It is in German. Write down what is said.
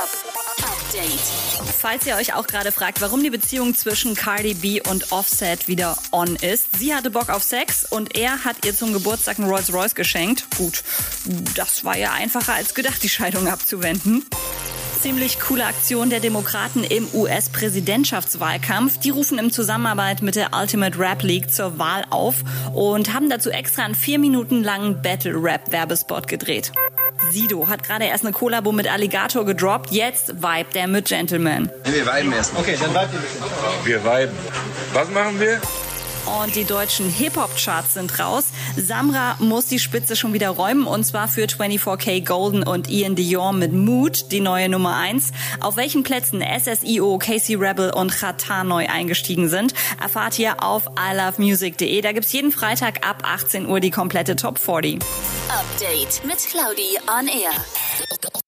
Update. Falls ihr euch auch gerade fragt, warum die Beziehung zwischen Cardi B und Offset wieder on ist. Sie hatte Bock auf Sex und er hat ihr zum Geburtstag einen Rolls Royce geschenkt. Gut, das war ja einfacher als gedacht, die Scheidung abzuwenden ziemlich coole Aktion der Demokraten im US-Präsidentschaftswahlkampf. Die rufen in Zusammenarbeit mit der Ultimate Rap League zur Wahl auf und haben dazu extra einen vier Minuten langen Battle-Rap-Werbespot gedreht. Sido hat gerade erst eine Kollabo mit Alligator gedroppt, jetzt vibet er mit Gentleman. Wir viben erst. Okay, dann vibe ihr ein bisschen. Wir viben. Was machen wir? Und die deutschen Hip-Hop-Charts sind raus. Samra muss die Spitze schon wieder räumen und zwar für 24K Golden und Ian Dior mit Mood, die neue Nummer 1. Auf welchen Plätzen SSIO, Casey Rebel und Chata neu eingestiegen sind, erfahrt ihr auf ilovemusic.de. Da gibt's jeden Freitag ab 18 Uhr die komplette Top 40. Update mit Claudi on Air.